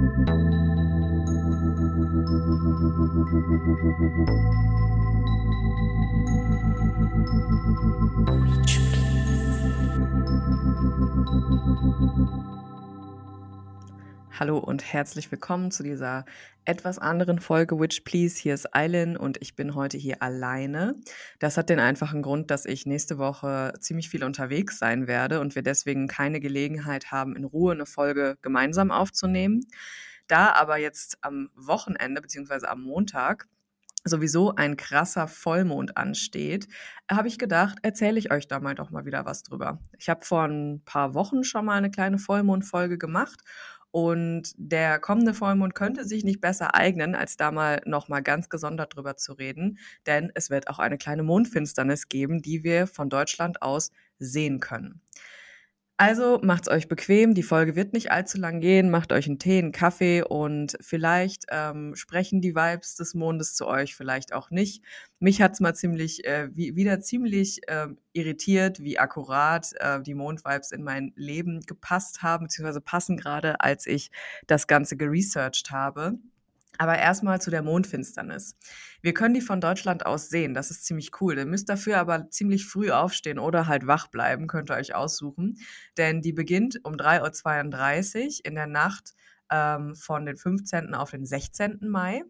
Rich. Hallo und herzlich willkommen zu dieser etwas anderen Folge Witch Please. Hier ist Eileen und ich bin heute hier alleine. Das hat den einfachen Grund, dass ich nächste Woche ziemlich viel unterwegs sein werde und wir deswegen keine Gelegenheit haben, in Ruhe eine Folge gemeinsam aufzunehmen. Da aber jetzt am Wochenende bzw. am Montag sowieso ein krasser Vollmond ansteht, habe ich gedacht, erzähle ich euch da mal doch mal wieder was drüber. Ich habe vor ein paar Wochen schon mal eine kleine Vollmondfolge gemacht und der kommende Vollmond könnte sich nicht besser eignen, als da mal nochmal ganz gesondert drüber zu reden, denn es wird auch eine kleine Mondfinsternis geben, die wir von Deutschland aus sehen können. Also macht's euch bequem, die Folge wird nicht allzu lang gehen, macht euch einen Tee, einen Kaffee und vielleicht ähm, sprechen die Vibes des Mondes zu euch, vielleicht auch nicht. Mich hat's mal ziemlich, äh, wie, wieder ziemlich äh, irritiert, wie akkurat äh, die Mondvibes in mein Leben gepasst haben, beziehungsweise passen gerade, als ich das Ganze geresearched habe. Aber erstmal zu der Mondfinsternis. Wir können die von Deutschland aus sehen. Das ist ziemlich cool. Ihr müsst dafür aber ziemlich früh aufstehen oder halt wach bleiben, könnt ihr euch aussuchen. Denn die beginnt um 3.32 Uhr in der Nacht ähm, von den 15. auf den 16. Mai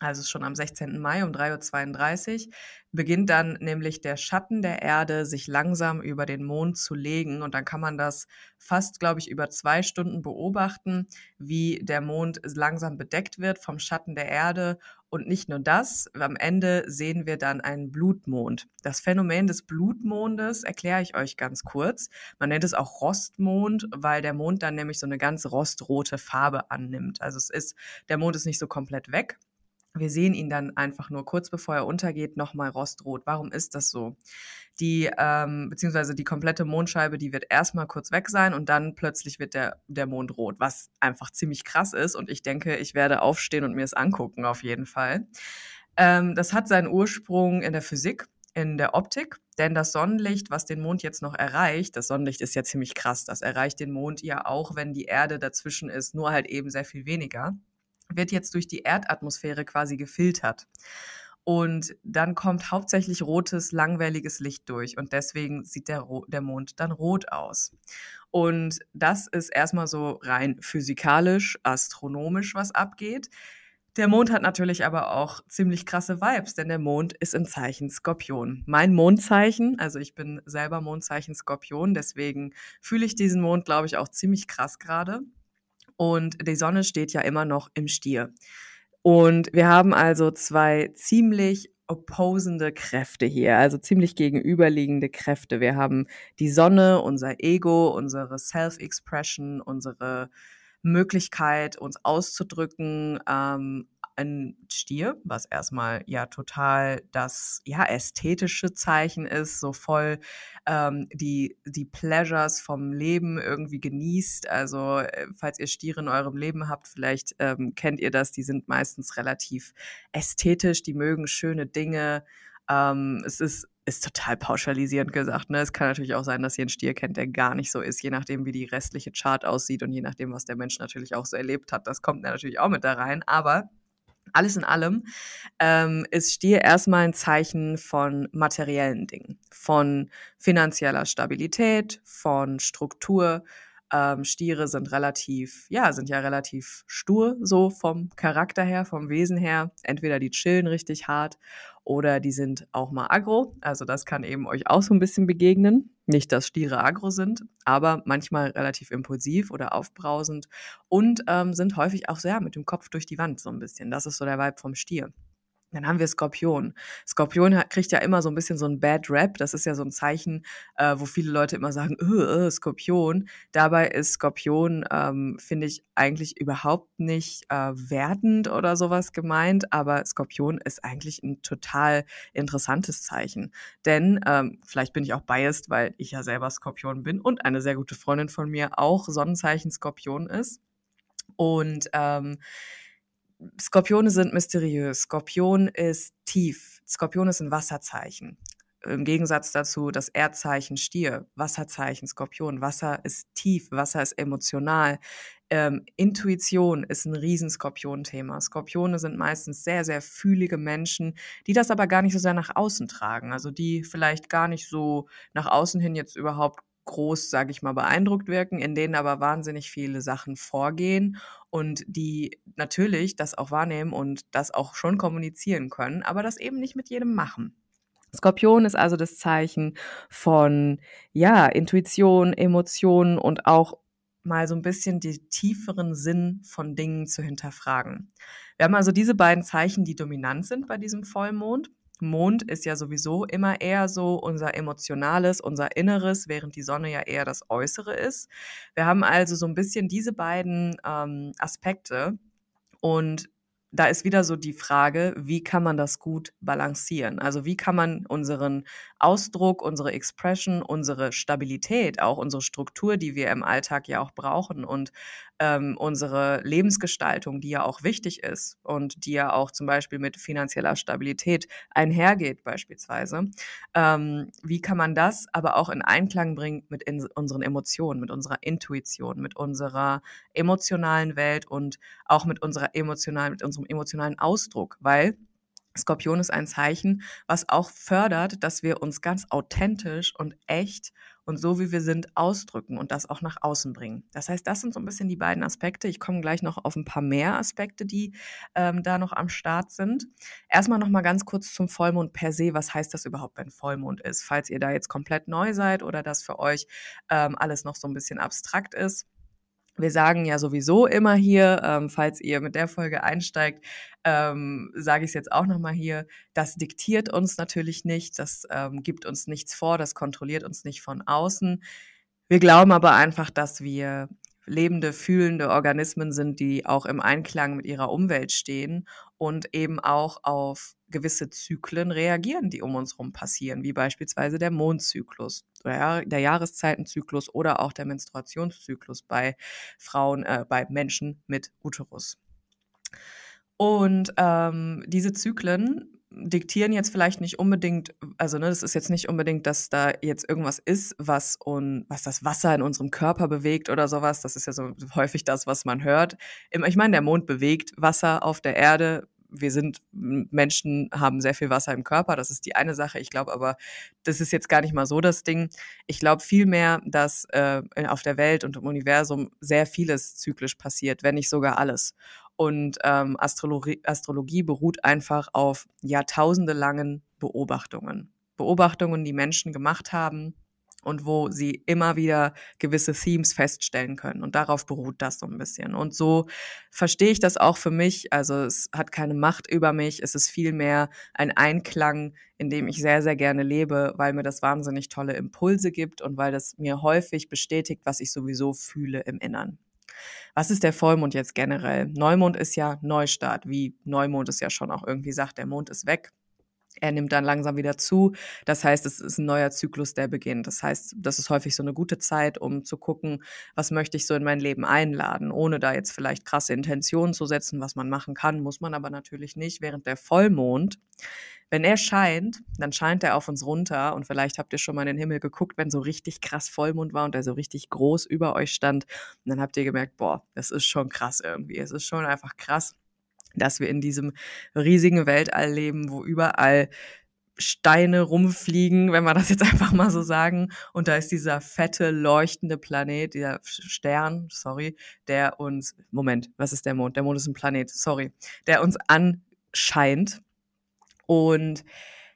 also schon am 16. Mai um 3.32 Uhr, beginnt dann nämlich der Schatten der Erde sich langsam über den Mond zu legen. Und dann kann man das fast, glaube ich, über zwei Stunden beobachten, wie der Mond langsam bedeckt wird vom Schatten der Erde. Und nicht nur das, am Ende sehen wir dann einen Blutmond. Das Phänomen des Blutmondes erkläre ich euch ganz kurz. Man nennt es auch Rostmond, weil der Mond dann nämlich so eine ganz rostrote Farbe annimmt. Also es ist, der Mond ist nicht so komplett weg, wir sehen ihn dann einfach nur kurz bevor er untergeht nochmal rostrot. Warum ist das so? Die, ähm, beziehungsweise die komplette Mondscheibe, die wird erstmal kurz weg sein und dann plötzlich wird der, der Mond rot, was einfach ziemlich krass ist. Und ich denke, ich werde aufstehen und mir es angucken, auf jeden Fall. Ähm, das hat seinen Ursprung in der Physik, in der Optik, denn das Sonnenlicht, was den Mond jetzt noch erreicht, das Sonnenlicht ist ja ziemlich krass, das erreicht den Mond ja auch, wenn die Erde dazwischen ist, nur halt eben sehr viel weniger wird jetzt durch die Erdatmosphäre quasi gefiltert. Und dann kommt hauptsächlich rotes, langwelliges Licht durch. Und deswegen sieht der, der Mond dann rot aus. Und das ist erstmal so rein physikalisch, astronomisch, was abgeht. Der Mond hat natürlich aber auch ziemlich krasse Vibes, denn der Mond ist im Zeichen Skorpion. Mein Mondzeichen, also ich bin selber Mondzeichen Skorpion, deswegen fühle ich diesen Mond, glaube ich, auch ziemlich krass gerade und die Sonne steht ja immer noch im Stier. Und wir haben also zwei ziemlich opposende Kräfte hier, also ziemlich gegenüberliegende Kräfte. Wir haben die Sonne, unser Ego, unsere Self-Expression, unsere Möglichkeit, uns auszudrücken, ähm, ein Stier, was erstmal ja total das ja ästhetische Zeichen ist, so voll ähm, die die Pleasures vom Leben irgendwie genießt. Also äh, falls ihr Stiere in eurem Leben habt, vielleicht ähm, kennt ihr das. Die sind meistens relativ ästhetisch, die mögen schöne Dinge. Ähm, es ist ist total pauschalisierend gesagt. Ne? Es kann natürlich auch sein, dass ihr einen Stier kennt, der gar nicht so ist, je nachdem, wie die restliche Chart aussieht und je nachdem, was der Mensch natürlich auch so erlebt hat. Das kommt natürlich auch mit da rein. Aber alles in allem ähm, ist Stier erstmal ein Zeichen von materiellen Dingen, von finanzieller Stabilität, von Struktur. Ähm, Stiere sind relativ, ja, sind ja relativ stur, so vom Charakter her, vom Wesen her. Entweder die chillen richtig hart oder die sind auch mal aggro. Also das kann eben euch auch so ein bisschen begegnen. Nicht, dass Stiere aggro sind, aber manchmal relativ impulsiv oder aufbrausend und ähm, sind häufig auch sehr mit dem Kopf durch die Wand so ein bisschen. Das ist so der Vibe vom Stier. Dann haben wir Skorpion. Skorpion kriegt ja immer so ein bisschen so ein Bad Rap. Das ist ja so ein Zeichen, äh, wo viele Leute immer sagen, äh, äh, Skorpion. Dabei ist Skorpion, ähm, finde ich, eigentlich überhaupt nicht äh, wertend oder sowas gemeint. Aber Skorpion ist eigentlich ein total interessantes Zeichen. Denn, ähm, vielleicht bin ich auch biased, weil ich ja selber Skorpion bin und eine sehr gute Freundin von mir auch Sonnenzeichen Skorpion ist. Und ähm, Skorpione sind mysteriös. Skorpion ist tief. Skorpion ist ein Wasserzeichen. im Gegensatz dazu das Erdzeichen Stier, Wasserzeichen Skorpion. Wasser ist tief, Wasser ist emotional. Ähm, Intuition ist ein Riesenskorpion-Thema. Skorpione sind meistens sehr, sehr fühlige Menschen, die das aber gar nicht so sehr nach außen tragen. Also die vielleicht gar nicht so nach außen hin jetzt überhaupt groß, sage ich mal, beeindruckt wirken, in denen aber wahnsinnig viele Sachen vorgehen und die natürlich das auch wahrnehmen und das auch schon kommunizieren können, aber das eben nicht mit jedem machen. Skorpion ist also das Zeichen von, ja, Intuition, Emotionen und auch mal so ein bisschen die tieferen Sinn von Dingen zu hinterfragen. Wir haben also diese beiden Zeichen, die dominant sind bei diesem Vollmond. Mond ist ja sowieso immer eher so unser Emotionales, unser Inneres, während die Sonne ja eher das Äußere ist. Wir haben also so ein bisschen diese beiden ähm, Aspekte und da ist wieder so die Frage, wie kann man das gut balancieren? Also wie kann man unseren Ausdruck, unsere Expression, unsere Stabilität, auch unsere Struktur, die wir im Alltag ja auch brauchen und ähm, unsere Lebensgestaltung, die ja auch wichtig ist und die ja auch zum Beispiel mit finanzieller Stabilität einhergeht beispielsweise. Ähm, wie kann man das aber auch in Einklang bringen mit unseren Emotionen, mit unserer Intuition, mit unserer emotionalen Welt und auch mit unserer emotionalen, mit unserem emotionalen Ausdruck, weil Skorpion ist ein Zeichen, was auch fördert, dass wir uns ganz authentisch und echt und so wie wir sind ausdrücken und das auch nach außen bringen. Das heißt, das sind so ein bisschen die beiden Aspekte. Ich komme gleich noch auf ein paar mehr Aspekte, die ähm, da noch am Start sind. Erstmal noch mal ganz kurz zum Vollmond per se. Was heißt das überhaupt, wenn Vollmond ist? Falls ihr da jetzt komplett neu seid oder das für euch ähm, alles noch so ein bisschen abstrakt ist. Wir sagen ja sowieso immer hier, ähm, falls ihr mit der Folge einsteigt, ähm, sage ich es jetzt auch nochmal hier, das diktiert uns natürlich nicht, das ähm, gibt uns nichts vor, das kontrolliert uns nicht von außen. Wir glauben aber einfach, dass wir lebende, fühlende Organismen sind, die auch im Einklang mit ihrer Umwelt stehen und eben auch auf gewisse Zyklen reagieren, die um uns herum passieren, wie beispielsweise der Mondzyklus oder der Jahreszeitenzyklus oder auch der Menstruationszyklus bei Frauen, äh, bei Menschen mit Uterus. Und ähm, diese Zyklen diktieren jetzt vielleicht nicht unbedingt, also ne, das ist jetzt nicht unbedingt, dass da jetzt irgendwas ist, was und was das Wasser in unserem Körper bewegt oder sowas. Das ist ja so häufig das, was man hört. Ich meine, der Mond bewegt Wasser auf der Erde. Wir sind Menschen, haben sehr viel Wasser im Körper. Das ist die eine Sache. Ich glaube aber, das ist jetzt gar nicht mal so das Ding. Ich glaube vielmehr, dass äh, auf der Welt und im Universum sehr vieles zyklisch passiert, wenn nicht sogar alles. Und ähm, Astrologie, Astrologie beruht einfach auf jahrtausendelangen Beobachtungen. Beobachtungen, die Menschen gemacht haben und wo sie immer wieder gewisse Themes feststellen können. Und darauf beruht das so ein bisschen. Und so verstehe ich das auch für mich. Also es hat keine Macht über mich. Es ist vielmehr ein Einklang, in dem ich sehr, sehr gerne lebe, weil mir das wahnsinnig tolle Impulse gibt und weil das mir häufig bestätigt, was ich sowieso fühle im Innern. Was ist der Vollmond jetzt generell? Neumond ist ja Neustart, wie Neumond es ja schon auch irgendwie sagt, der Mond ist weg. Er nimmt dann langsam wieder zu. Das heißt, es ist ein neuer Zyklus, der beginnt. Das heißt, das ist häufig so eine gute Zeit, um zu gucken, was möchte ich so in mein Leben einladen, ohne da jetzt vielleicht krasse Intentionen zu setzen, was man machen kann, muss man aber natürlich nicht. Während der Vollmond wenn er scheint, dann scheint er auf uns runter und vielleicht habt ihr schon mal in den Himmel geguckt, wenn so richtig krass Vollmond war und er so richtig groß über euch stand. Und dann habt ihr gemerkt, boah, das ist schon krass irgendwie. Es ist schon einfach krass, dass wir in diesem riesigen Weltall leben, wo überall Steine rumfliegen, wenn wir das jetzt einfach mal so sagen. Und da ist dieser fette, leuchtende Planet, dieser Stern, sorry, der uns, Moment, was ist der Mond? Der Mond ist ein Planet, sorry, der uns anscheint und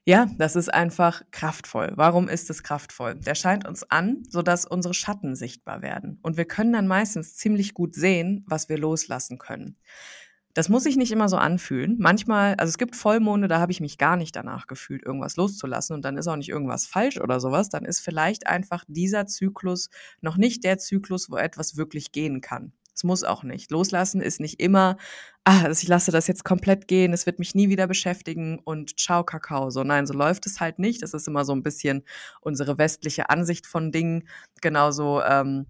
ja, das ist einfach kraftvoll. Warum ist es kraftvoll? Der scheint uns an, sodass unsere Schatten sichtbar werden. Und wir können dann meistens ziemlich gut sehen, was wir loslassen können. Das muss sich nicht immer so anfühlen. Manchmal, also es gibt Vollmonde, da habe ich mich gar nicht danach gefühlt, irgendwas loszulassen und dann ist auch nicht irgendwas falsch oder sowas. Dann ist vielleicht einfach dieser Zyklus noch nicht der Zyklus, wo etwas wirklich gehen kann. Es muss auch nicht. Loslassen ist nicht immer, ah, ich lasse das jetzt komplett gehen, es wird mich nie wieder beschäftigen und ciao Kakao. So, nein, so läuft es halt nicht. Das ist immer so ein bisschen unsere westliche Ansicht von Dingen. Genauso, ähm,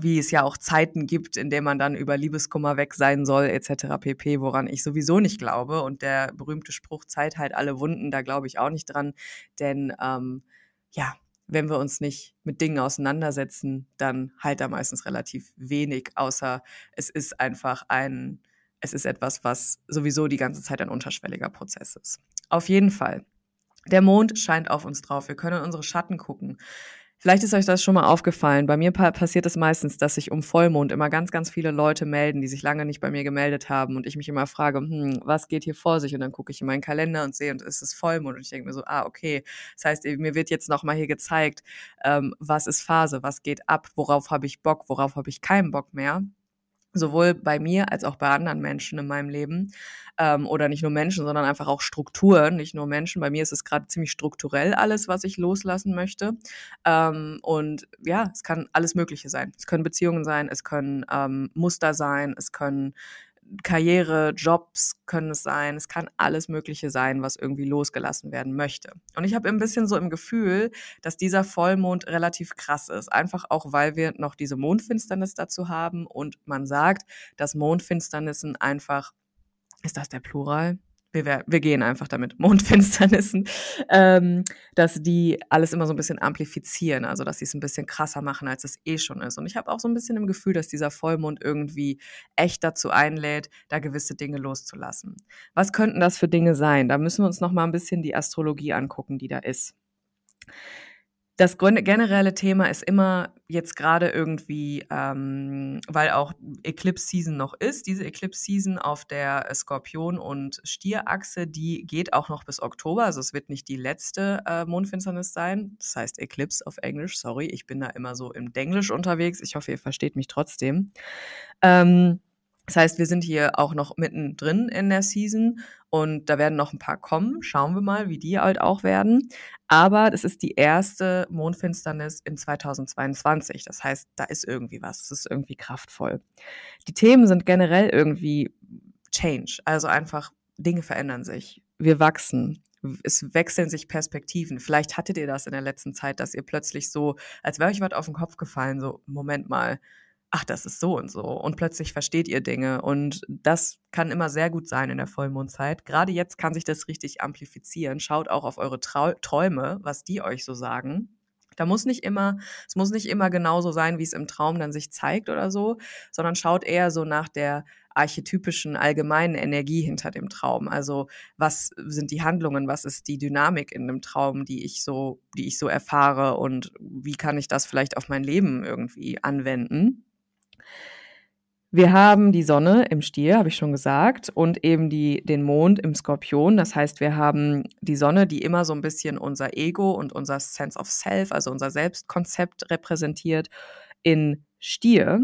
wie es ja auch Zeiten gibt, in denen man dann über Liebeskummer weg sein soll, etc. pp, woran ich sowieso nicht glaube. Und der berühmte Spruch, Zeit halt alle Wunden, da glaube ich auch nicht dran. Denn ähm, ja, wenn wir uns nicht mit Dingen auseinandersetzen, dann halt da meistens relativ wenig, außer es ist einfach ein, es ist etwas, was sowieso die ganze Zeit ein unterschwelliger Prozess ist. Auf jeden Fall. Der Mond scheint auf uns drauf. Wir können in unsere Schatten gucken. Vielleicht ist euch das schon mal aufgefallen. Bei mir passiert es meistens, dass sich um Vollmond immer ganz, ganz viele Leute melden, die sich lange nicht bei mir gemeldet haben und ich mich immer frage, hm, was geht hier vor sich? Und dann gucke ich in meinen Kalender und sehe, und es ist Vollmond. Und ich denke mir so, ah, okay. Das heißt, mir wird jetzt noch mal hier gezeigt, ähm, was ist Phase, was geht ab, worauf habe ich Bock, worauf habe ich keinen Bock mehr sowohl bei mir als auch bei anderen Menschen in meinem Leben. Ähm, oder nicht nur Menschen, sondern einfach auch Strukturen, nicht nur Menschen. Bei mir ist es gerade ziemlich strukturell alles, was ich loslassen möchte. Ähm, und ja, es kann alles Mögliche sein. Es können Beziehungen sein, es können ähm, Muster sein, es können Karriere, Jobs können es sein, es kann alles Mögliche sein, was irgendwie losgelassen werden möchte. Und ich habe ein bisschen so im Gefühl, dass dieser Vollmond relativ krass ist, einfach auch, weil wir noch diese Mondfinsternis dazu haben und man sagt, dass Mondfinsternissen einfach, ist das der Plural? Wir, wir gehen einfach damit, Mondfinsternissen, ähm, dass die alles immer so ein bisschen amplifizieren, also dass sie es ein bisschen krasser machen, als es eh schon ist. Und ich habe auch so ein bisschen im Gefühl, dass dieser Vollmond irgendwie echt dazu einlädt, da gewisse Dinge loszulassen. Was könnten das für Dinge sein? Da müssen wir uns noch mal ein bisschen die Astrologie angucken, die da ist das generelle Thema ist immer jetzt gerade irgendwie, ähm, weil auch Eclipse Season noch ist, diese Eclipse Season auf der Skorpion- und Stierachse, die geht auch noch bis Oktober, also es wird nicht die letzte äh, Mondfinsternis sein, das heißt Eclipse auf Englisch, sorry, ich bin da immer so im Denglisch unterwegs, ich hoffe, ihr versteht mich trotzdem. Ähm, das heißt, wir sind hier auch noch mittendrin in der Season und da werden noch ein paar kommen. Schauen wir mal, wie die halt auch werden. Aber das ist die erste Mondfinsternis in 2022. Das heißt, da ist irgendwie was. Es ist irgendwie kraftvoll. Die Themen sind generell irgendwie Change. Also einfach Dinge verändern sich. Wir wachsen. Es wechseln sich Perspektiven. Vielleicht hattet ihr das in der letzten Zeit, dass ihr plötzlich so, als wäre euch was auf den Kopf gefallen, so, Moment mal, ach, das ist so und so. Und plötzlich versteht ihr Dinge. Und das kann immer sehr gut sein in der Vollmondzeit. Gerade jetzt kann sich das richtig amplifizieren. Schaut auch auf eure Trau Träume, was die euch so sagen. Da muss nicht immer, es muss nicht immer genauso sein, wie es im Traum dann sich zeigt oder so, sondern schaut eher so nach der archetypischen allgemeinen Energie hinter dem Traum. Also was sind die Handlungen, was ist die Dynamik in dem Traum, die ich so, die ich so erfahre und wie kann ich das vielleicht auf mein Leben irgendwie anwenden? Wir haben die Sonne im Stier, habe ich schon gesagt, und eben die, den Mond im Skorpion. Das heißt, wir haben die Sonne, die immer so ein bisschen unser Ego und unser Sense of Self, also unser Selbstkonzept repräsentiert, in Stier.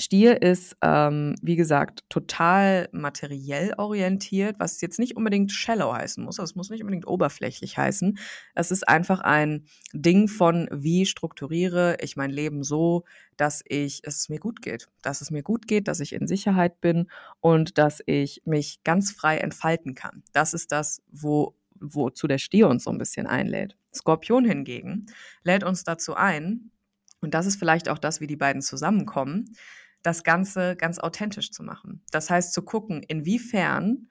Stier ist, ähm, wie gesagt, total materiell orientiert, was jetzt nicht unbedingt shallow heißen muss. Das muss nicht unbedingt oberflächlich heißen. Es ist einfach ein Ding von, wie strukturiere ich mein Leben so, dass ich es mir gut geht. Dass es mir gut geht, dass ich in Sicherheit bin und dass ich mich ganz frei entfalten kann. Das ist das, wo, wozu der Stier uns so ein bisschen einlädt. Skorpion hingegen lädt uns dazu ein, und das ist vielleicht auch das, wie die beiden zusammenkommen, das Ganze ganz authentisch zu machen. Das heißt, zu gucken, inwiefern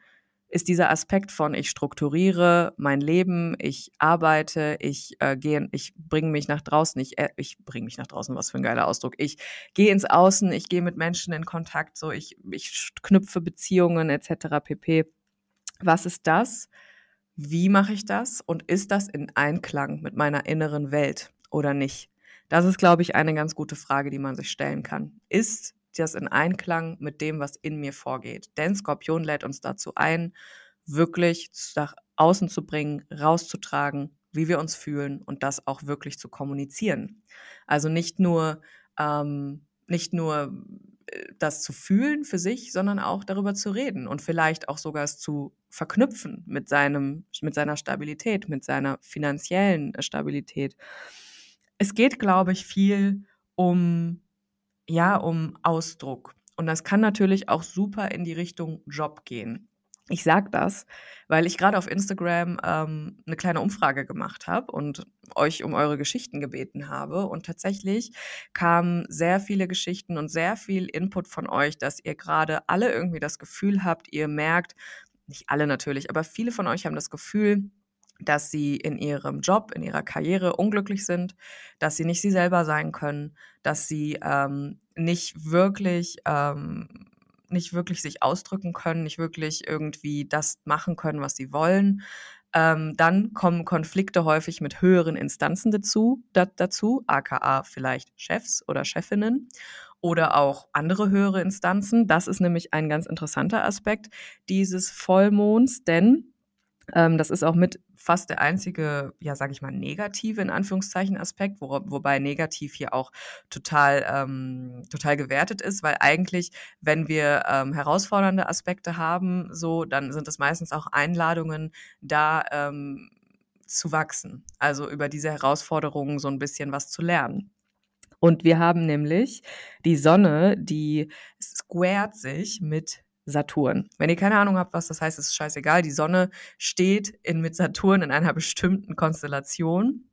ist dieser Aspekt von ich strukturiere mein Leben, ich arbeite, ich äh, gehe, ich bringe mich nach draußen, ich, äh, ich bringe mich nach draußen, was für ein geiler Ausdruck. Ich gehe ins Außen, ich gehe mit Menschen in Kontakt, so ich, ich knüpfe Beziehungen etc. pp. Was ist das? Wie mache ich das? Und ist das in Einklang mit meiner inneren Welt oder nicht? Das ist, glaube ich, eine ganz gute Frage, die man sich stellen kann. Ist das in Einklang mit dem, was in mir vorgeht. Denn Skorpion lädt uns dazu ein, wirklich nach außen zu bringen, rauszutragen, wie wir uns fühlen und das auch wirklich zu kommunizieren. Also nicht nur, ähm, nicht nur äh, das zu fühlen für sich, sondern auch darüber zu reden und vielleicht auch sogar es zu verknüpfen mit seinem, mit seiner Stabilität, mit seiner finanziellen Stabilität. Es geht, glaube ich, viel um ja, um Ausdruck. Und das kann natürlich auch super in die Richtung Job gehen. Ich sage das, weil ich gerade auf Instagram ähm, eine kleine Umfrage gemacht habe und euch um eure Geschichten gebeten habe. Und tatsächlich kamen sehr viele Geschichten und sehr viel Input von euch, dass ihr gerade alle irgendwie das Gefühl habt, ihr merkt, nicht alle natürlich, aber viele von euch haben das Gefühl, dass sie in ihrem Job, in ihrer Karriere unglücklich sind, dass sie nicht sie selber sein können, dass sie ähm, nicht wirklich ähm, nicht wirklich sich ausdrücken können, nicht wirklich irgendwie das machen können, was sie wollen. Ähm, dann kommen Konflikte häufig mit höheren Instanzen dazu, da, dazu, aka vielleicht Chefs oder Chefinnen oder auch andere höhere Instanzen. Das ist nämlich ein ganz interessanter Aspekt dieses Vollmonds, denn ähm, das ist auch mit fast der einzige, ja, sage ich mal, negative in Anführungszeichen Aspekt, wo, wobei negativ hier auch total, ähm, total gewertet ist, weil eigentlich, wenn wir ähm, herausfordernde Aspekte haben, so, dann sind es meistens auch Einladungen, da ähm, zu wachsen. Also über diese Herausforderungen so ein bisschen was zu lernen. Und wir haben nämlich die Sonne, die squared sich mit Saturn. Wenn ihr keine Ahnung habt, was das heißt, ist scheißegal. Die Sonne steht in, mit Saturn in einer bestimmten Konstellation.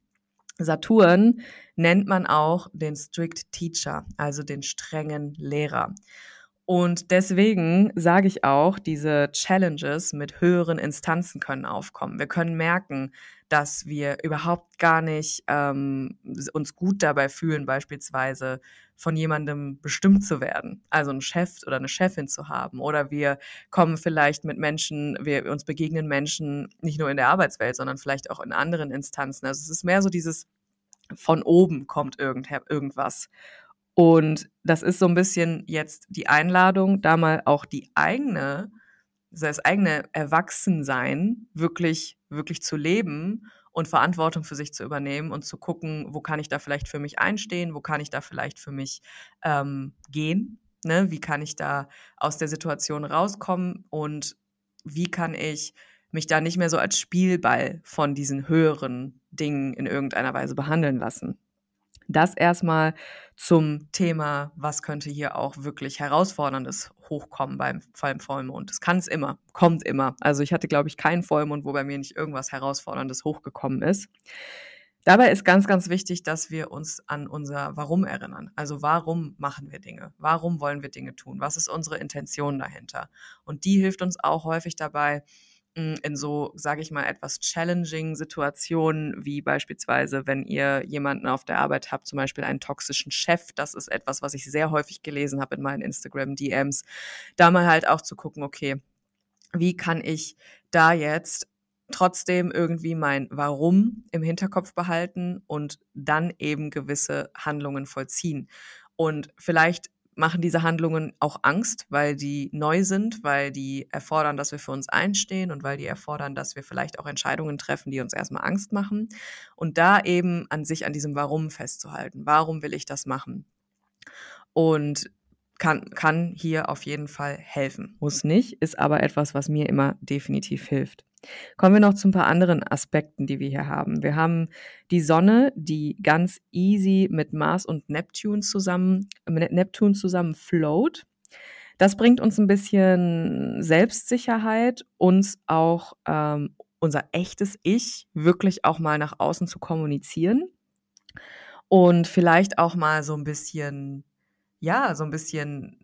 Saturn nennt man auch den Strict Teacher, also den strengen Lehrer. Und deswegen sage ich auch, diese Challenges mit höheren Instanzen können aufkommen. Wir können merken, dass wir überhaupt gar nicht ähm, uns gut dabei fühlen, beispielsweise von jemandem bestimmt zu werden, also einen Chef oder eine Chefin zu haben. Oder wir kommen vielleicht mit Menschen, wir uns begegnen Menschen nicht nur in der Arbeitswelt, sondern vielleicht auch in anderen Instanzen. Also es ist mehr so dieses von oben kommt irgend, irgendwas. Und das ist so ein bisschen jetzt die Einladung, da mal auch die eigene, das eigene Erwachsensein wirklich, wirklich zu leben und Verantwortung für sich zu übernehmen und zu gucken, wo kann ich da vielleicht für mich einstehen, wo kann ich da vielleicht für mich ähm, gehen, ne? wie kann ich da aus der Situation rauskommen und wie kann ich mich da nicht mehr so als Spielball von diesen höheren Dingen in irgendeiner Weise behandeln lassen. Das erstmal zum Thema, was könnte hier auch wirklich Herausforderndes hochkommen beim, Vollmond. Das kann es immer, kommt immer. Also ich hatte, glaube ich, keinen Vollmond, wo bei mir nicht irgendwas Herausforderndes hochgekommen ist. Dabei ist ganz, ganz wichtig, dass wir uns an unser Warum erinnern. Also warum machen wir Dinge? Warum wollen wir Dinge tun? Was ist unsere Intention dahinter? Und die hilft uns auch häufig dabei, in so, sage ich mal, etwas challenging Situationen, wie beispielsweise, wenn ihr jemanden auf der Arbeit habt, zum Beispiel einen toxischen Chef. Das ist etwas, was ich sehr häufig gelesen habe in meinen Instagram-DMs. Da mal halt auch zu gucken, okay, wie kann ich da jetzt trotzdem irgendwie mein Warum im Hinterkopf behalten und dann eben gewisse Handlungen vollziehen. Und vielleicht machen diese Handlungen auch Angst, weil die neu sind, weil die erfordern, dass wir für uns einstehen und weil die erfordern, dass wir vielleicht auch Entscheidungen treffen, die uns erstmal Angst machen. Und da eben an sich, an diesem Warum festzuhalten. Warum will ich das machen? Und kann, kann hier auf jeden Fall helfen. Muss nicht, ist aber etwas, was mir immer definitiv hilft. Kommen wir noch zu ein paar anderen Aspekten, die wir hier haben. Wir haben die Sonne, die ganz easy mit Mars und Neptun zusammen, mit Neptun zusammen float. Das bringt uns ein bisschen Selbstsicherheit, uns auch ähm, unser echtes Ich wirklich auch mal nach außen zu kommunizieren und vielleicht auch mal so ein bisschen, ja, so ein bisschen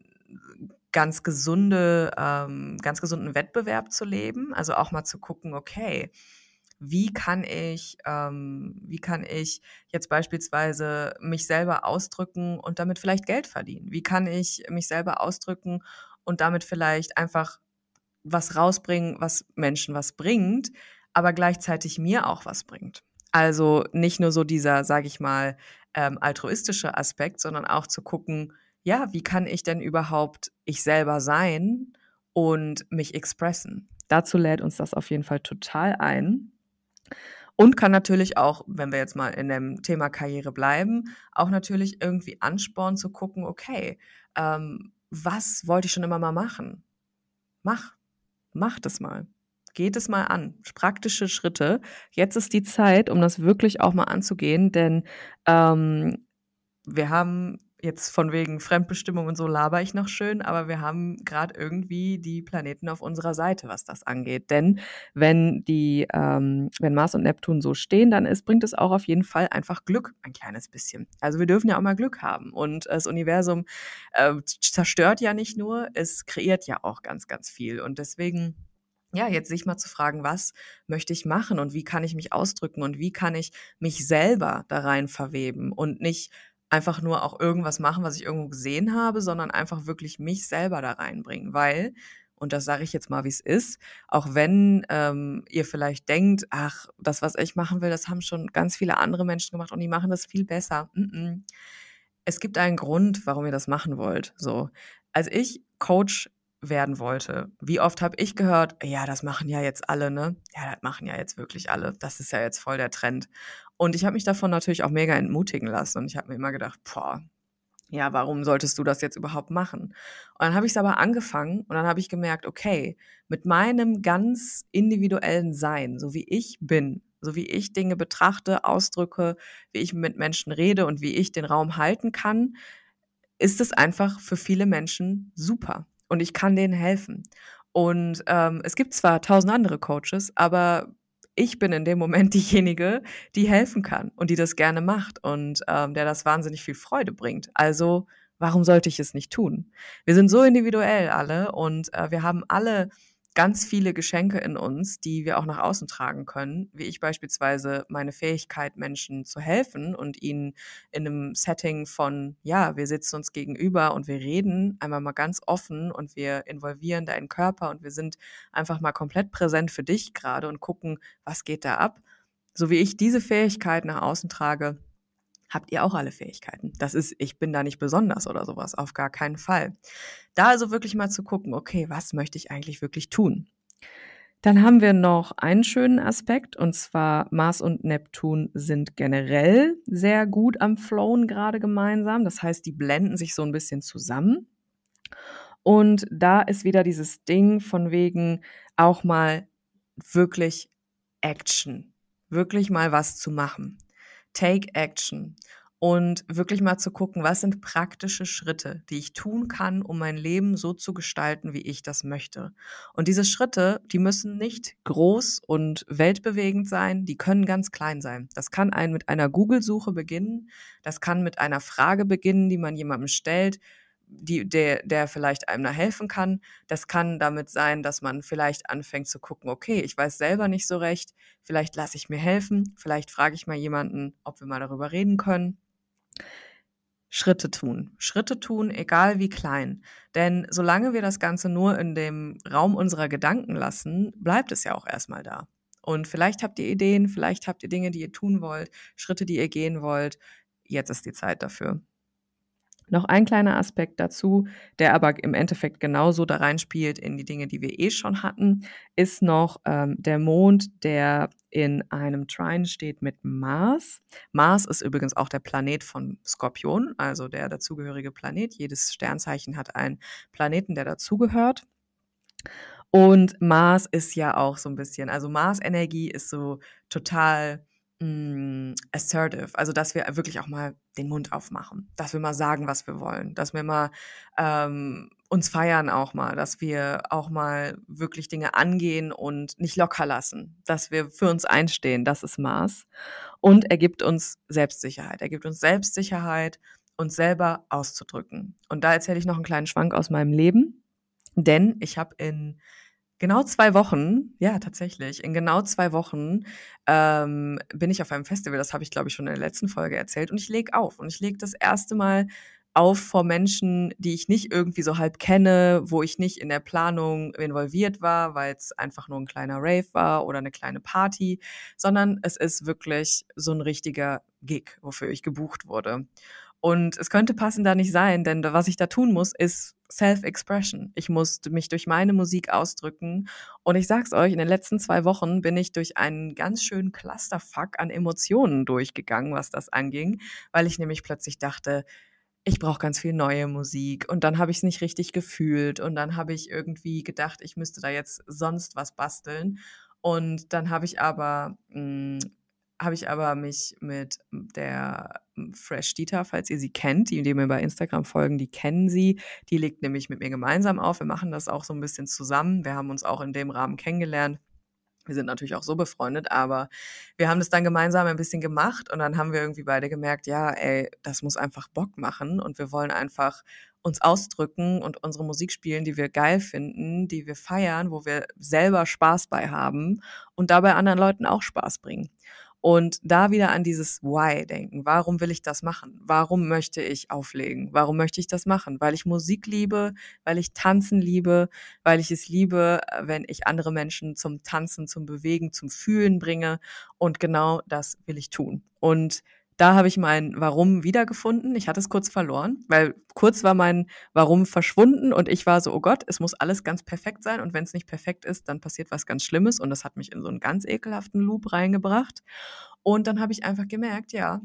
ganz gesunde, ähm, ganz gesunden Wettbewerb zu leben. Also auch mal zu gucken, okay, wie kann ich, ähm, wie kann ich jetzt beispielsweise mich selber ausdrücken und damit vielleicht Geld verdienen? Wie kann ich mich selber ausdrücken und damit vielleicht einfach was rausbringen, was Menschen was bringt, aber gleichzeitig mir auch was bringt? Also nicht nur so dieser, sage ich mal, ähm, altruistische Aspekt, sondern auch zu gucken, ja, wie kann ich denn überhaupt ich selber sein und mich expressen? Dazu lädt uns das auf jeden Fall total ein. Und kann natürlich auch, wenn wir jetzt mal in dem Thema Karriere bleiben, auch natürlich irgendwie anspornen zu gucken, okay, ähm, was wollte ich schon immer mal machen? Mach, mach das mal. Geht es mal an. Praktische Schritte. Jetzt ist die Zeit, um das wirklich auch mal anzugehen, denn ähm, wir haben jetzt von wegen Fremdbestimmung und so laber ich noch schön, aber wir haben gerade irgendwie die Planeten auf unserer Seite, was das angeht. Denn wenn die, ähm, wenn Mars und Neptun so stehen, dann ist, bringt es auch auf jeden Fall einfach Glück, ein kleines bisschen. Also wir dürfen ja auch mal Glück haben. Und das Universum äh, zerstört ja nicht nur, es kreiert ja auch ganz, ganz viel. Und deswegen ja, jetzt sich mal zu fragen, was möchte ich machen und wie kann ich mich ausdrücken und wie kann ich mich selber da rein verweben und nicht einfach nur auch irgendwas machen, was ich irgendwo gesehen habe, sondern einfach wirklich mich selber da reinbringen, weil und das sage ich jetzt mal, wie es ist, auch wenn ähm, ihr vielleicht denkt, ach, das, was ich machen will, das haben schon ganz viele andere Menschen gemacht und die machen das viel besser. Mm -mm. Es gibt einen Grund, warum ihr das machen wollt. So, als ich Coach werden wollte. Wie oft habe ich gehört, ja, das machen ja jetzt alle, ne? Ja, das machen ja jetzt wirklich alle. Das ist ja jetzt voll der Trend. Und ich habe mich davon natürlich auch mega entmutigen lassen. Und ich habe mir immer gedacht, boah, ja, warum solltest du das jetzt überhaupt machen? Und dann habe ich es aber angefangen und dann habe ich gemerkt, okay, mit meinem ganz individuellen Sein, so wie ich bin, so wie ich Dinge betrachte, ausdrücke, wie ich mit Menschen rede und wie ich den Raum halten kann, ist es einfach für viele Menschen super und ich kann denen helfen. Und ähm, es gibt zwar tausend andere Coaches, aber ich bin in dem Moment diejenige, die helfen kann und die das gerne macht und ähm, der das wahnsinnig viel Freude bringt. Also warum sollte ich es nicht tun? Wir sind so individuell alle und äh, wir haben alle ganz viele Geschenke in uns, die wir auch nach außen tragen können, wie ich beispielsweise meine Fähigkeit, Menschen zu helfen und ihnen in einem Setting von, ja, wir sitzen uns gegenüber und wir reden einmal mal ganz offen und wir involvieren deinen Körper und wir sind einfach mal komplett präsent für dich gerade und gucken, was geht da ab. So wie ich diese Fähigkeit nach außen trage, habt ihr auch alle Fähigkeiten. Das ist, ich bin da nicht besonders oder sowas, auf gar keinen Fall. Da also wirklich mal zu gucken, okay, was möchte ich eigentlich wirklich tun? Dann haben wir noch einen schönen Aspekt und zwar Mars und Neptun sind generell sehr gut am Flown gerade gemeinsam. Das heißt, die blenden sich so ein bisschen zusammen. Und da ist wieder dieses Ding von wegen auch mal wirklich Action, wirklich mal was zu machen. Take Action und wirklich mal zu gucken, was sind praktische Schritte, die ich tun kann, um mein Leben so zu gestalten, wie ich das möchte. Und diese Schritte, die müssen nicht groß und weltbewegend sein, die können ganz klein sein. Das kann ein mit einer Google-Suche beginnen, das kann mit einer Frage beginnen, die man jemandem stellt, die, der, der vielleicht einem da helfen kann. Das kann damit sein, dass man vielleicht anfängt zu gucken, okay, ich weiß selber nicht so recht, vielleicht lasse ich mir helfen, vielleicht frage ich mal jemanden, ob wir mal darüber reden können. Schritte tun. Schritte tun, egal wie klein. Denn solange wir das Ganze nur in dem Raum unserer Gedanken lassen, bleibt es ja auch erstmal da. Und vielleicht habt ihr Ideen, vielleicht habt ihr Dinge, die ihr tun wollt, Schritte, die ihr gehen wollt. Jetzt ist die Zeit dafür. Noch ein kleiner Aspekt dazu, der aber im Endeffekt genauso da reinspielt in die Dinge, die wir eh schon hatten, ist noch ähm, der Mond, der in einem Trine steht mit Mars. Mars ist übrigens auch der Planet von Skorpion, also der dazugehörige Planet. Jedes Sternzeichen hat einen Planeten, der dazugehört. Und Mars ist ja auch so ein bisschen, also Mars-Energie ist so total hm, assertive, also dass wir wirklich auch mal den Mund aufmachen, dass wir mal sagen, was wir wollen, dass wir mal ähm, uns feiern auch mal, dass wir auch mal wirklich Dinge angehen und nicht locker lassen, dass wir für uns einstehen, das ist Maß. Und er gibt uns Selbstsicherheit, er gibt uns Selbstsicherheit, uns selber auszudrücken. Und da erzähle ich noch einen kleinen Schwank aus meinem Leben, denn ich habe in genau zwei Wochen, ja, tatsächlich, in genau zwei Wochen ähm, bin ich auf einem Festival, das habe ich, glaube ich, schon in der letzten Folge erzählt, und ich lege auf. Und ich lege das erste Mal auf vor Menschen, die ich nicht irgendwie so halb kenne, wo ich nicht in der Planung involviert war, weil es einfach nur ein kleiner Rave war oder eine kleine Party, sondern es ist wirklich so ein richtiger Gig, wofür ich gebucht wurde. Und es könnte passender nicht sein, denn was ich da tun muss, ist Self-Expression. Ich muss mich durch meine Musik ausdrücken. Und ich sag's euch, in den letzten zwei Wochen bin ich durch einen ganz schönen Clusterfuck an Emotionen durchgegangen, was das anging, weil ich nämlich plötzlich dachte, ich brauche ganz viel neue Musik und dann habe ich es nicht richtig gefühlt und dann habe ich irgendwie gedacht, ich müsste da jetzt sonst was basteln und dann habe ich aber mh, hm, habe ich aber mich mit der Fresh Dieter, falls ihr sie kennt, die, die mir bei Instagram folgen, die kennen sie. Die legt nämlich mit mir gemeinsam auf. Wir machen das auch so ein bisschen zusammen. Wir haben uns auch in dem Rahmen kennengelernt. Wir sind natürlich auch so befreundet, aber wir haben das dann gemeinsam ein bisschen gemacht und dann haben wir irgendwie beide gemerkt, ja, ey, das muss einfach Bock machen und wir wollen einfach uns ausdrücken und unsere Musik spielen, die wir geil finden, die wir feiern, wo wir selber Spaß bei haben und dabei anderen Leuten auch Spaß bringen. Und da wieder an dieses Why denken. Warum will ich das machen? Warum möchte ich auflegen? Warum möchte ich das machen? Weil ich Musik liebe, weil ich Tanzen liebe, weil ich es liebe, wenn ich andere Menschen zum Tanzen, zum Bewegen, zum Fühlen bringe. Und genau das will ich tun. Und da habe ich mein Warum wiedergefunden. Ich hatte es kurz verloren, weil kurz war mein Warum verschwunden und ich war so, oh Gott, es muss alles ganz perfekt sein und wenn es nicht perfekt ist, dann passiert was ganz Schlimmes und das hat mich in so einen ganz ekelhaften Loop reingebracht. Und dann habe ich einfach gemerkt, ja,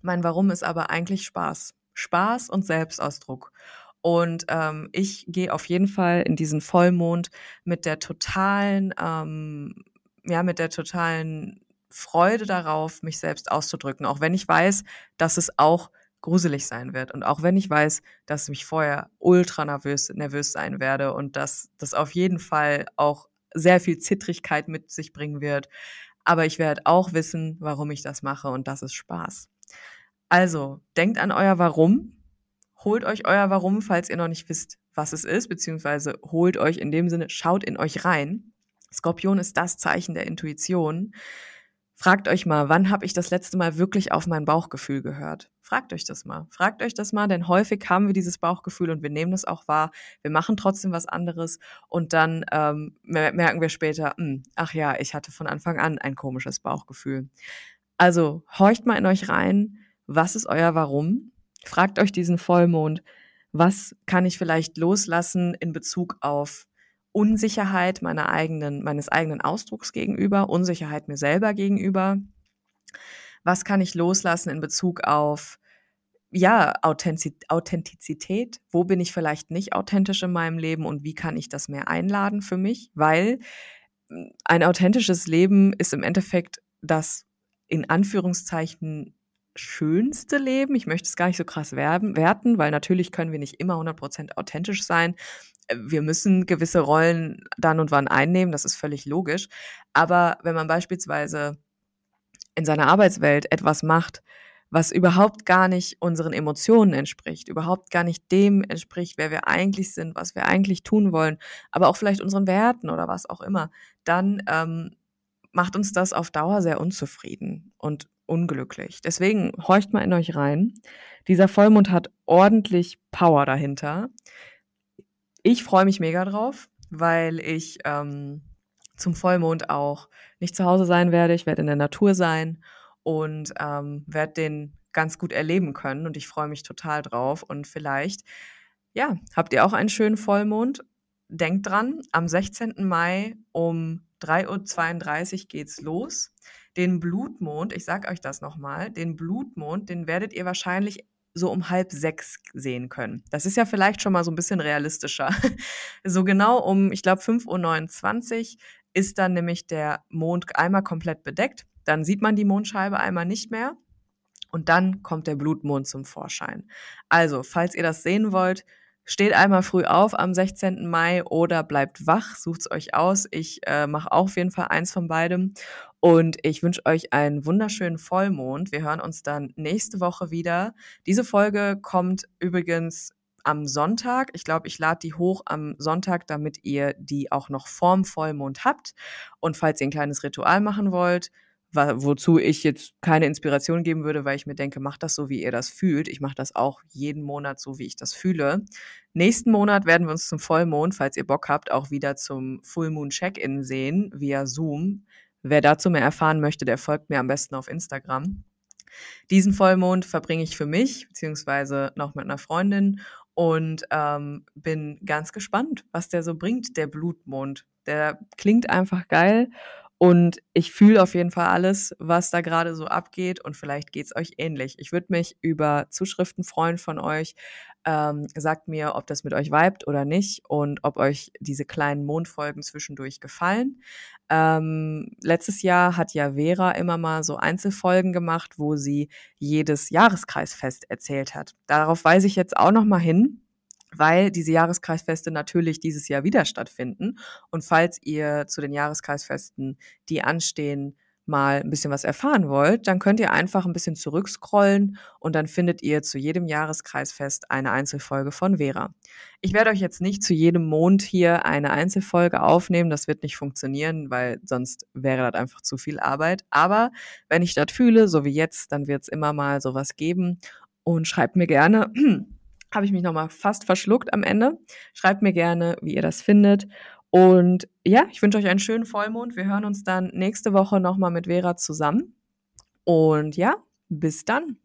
mein Warum ist aber eigentlich Spaß. Spaß und Selbstausdruck. Und ähm, ich gehe auf jeden Fall in diesen Vollmond mit der totalen, ähm, ja, mit der totalen Freude darauf, mich selbst auszudrücken, auch wenn ich weiß, dass es auch gruselig sein wird und auch wenn ich weiß, dass ich vorher ultra nervös, nervös sein werde und dass das auf jeden Fall auch sehr viel Zittrigkeit mit sich bringen wird. Aber ich werde auch wissen, warum ich das mache und das ist Spaß. Also, denkt an euer Warum. Holt euch euer Warum, falls ihr noch nicht wisst, was es ist, beziehungsweise holt euch in dem Sinne, schaut in euch rein. Skorpion ist das Zeichen der Intuition. Fragt euch mal, wann habe ich das letzte Mal wirklich auf mein Bauchgefühl gehört? Fragt euch das mal. Fragt euch das mal, denn häufig haben wir dieses Bauchgefühl und wir nehmen das auch wahr. Wir machen trotzdem was anderes und dann ähm, merken wir später, mh, hm, ach ja, ich hatte von Anfang an ein komisches Bauchgefühl. Also horcht mal in euch rein, was ist euer Warum? Fragt euch diesen Vollmond, was kann ich vielleicht loslassen in Bezug auf Unsicherheit meiner eigenen, meines eigenen Ausdrucks gegenüber, Unsicherheit mir selber gegenüber. Was kann ich loslassen in Bezug auf ja, Authentizität? Wo bin ich vielleicht nicht authentisch in meinem Leben und wie kann ich das mehr einladen für mich? Weil hm, ein authentisches Leben ist im Endeffekt das in Anführungszeichen schönste Leben. Ich möchte es gar nicht so krass werben, werten, weil natürlich können wir nicht immer 100% authentisch sein. Äh, wir müssen gewisse Rollen dann und wann einnehmen, das ist völlig logisch. Aber wenn man beispielsweise in seiner Arbeitswelt etwas macht, was überhaupt gar nicht unseren Emotionen entspricht, überhaupt gar nicht dem entspricht, wer wir eigentlich sind, was wir eigentlich tun wollen, aber auch vielleicht unseren Werten oder was auch immer, dann ähm, macht uns das auf Dauer sehr unzufrieden und unglücklich. Deswegen horcht mal in euch rein. Dieser Vollmond hat ordentlich Power dahinter. Ich freue mich mega drauf, weil ich ähm, zum Vollmond auch nicht zu Hause sein werde. Ich werde in der Natur sein und ähm, werde den ganz gut erleben können. Und ich freue mich total drauf. Und vielleicht, ja, habt ihr auch einen schönen Vollmond. Denkt dran, am 16. Mai um 3.32 Uhr geht's los. Den Blutmond, ich sag euch das nochmal, den Blutmond, den werdet ihr wahrscheinlich so um halb sechs sehen können. Das ist ja vielleicht schon mal so ein bisschen realistischer. so genau um, ich glaube, 5.29 Uhr ist dann nämlich der Mond einmal komplett bedeckt. Dann sieht man die Mondscheibe einmal nicht mehr. Und dann kommt der Blutmond zum Vorschein. Also, falls ihr das sehen wollt, Steht einmal früh auf am 16. Mai oder bleibt wach, sucht's euch aus. Ich äh, mache auch auf jeden Fall eins von beidem. Und ich wünsche euch einen wunderschönen Vollmond. Wir hören uns dann nächste Woche wieder. Diese Folge kommt übrigens am Sonntag. Ich glaube, ich lade die hoch am Sonntag, damit ihr die auch noch vorm Vollmond habt. Und falls ihr ein kleines Ritual machen wollt, wozu ich jetzt keine Inspiration geben würde, weil ich mir denke, macht das so, wie ihr das fühlt. Ich mache das auch jeden Monat so, wie ich das fühle. Nächsten Monat werden wir uns zum Vollmond, falls ihr Bock habt, auch wieder zum Full Moon Check-in sehen via Zoom. Wer dazu mehr erfahren möchte, der folgt mir am besten auf Instagram. Diesen Vollmond verbringe ich für mich, beziehungsweise noch mit einer Freundin und ähm, bin ganz gespannt, was der so bringt, der Blutmond. Der klingt einfach geil Und ich fühle auf jeden Fall alles, was da gerade so abgeht und vielleicht geht's euch ähnlich. Ich würde mich über Zuschriften freuen von euch. Ähm, sagt mir, ob das mit euch vibet oder nicht und ob euch diese kleinen Mondfolgen zwischendurch gefallen. Ähm, letztes Jahr hat ja Vera immer mal so Einzelfolgen gemacht, wo sie jedes Jahreskreisfest erzählt hat. Darauf weise ich jetzt auch noch mal hin weil diese Jahreskreisfeste natürlich dieses Jahr wieder stattfinden. Und falls ihr zu den Jahreskreisfesten, die anstehen, mal ein bisschen was erfahren wollt, dann könnt ihr einfach ein bisschen zurückscrollen und dann findet ihr zu jedem Jahreskreisfest eine Einzelfolge von Vera. Ich werde euch jetzt nicht zu jedem Mond hier eine Einzelfolge aufnehmen, das wird nicht funktionieren, weil sonst wäre das einfach zu viel Arbeit. Aber wenn ich das fühle, so wie jetzt, dann wird es immer mal sowas geben und schreibt mir gerne habe ich mich nochmal fast verschluckt am Ende. Schreibt mir gerne, wie ihr das findet. Und ja, ich wünsche euch einen schönen Vollmond. Wir hören uns dann nächste Woche nochmal mit Vera zusammen. Und ja, bis dann.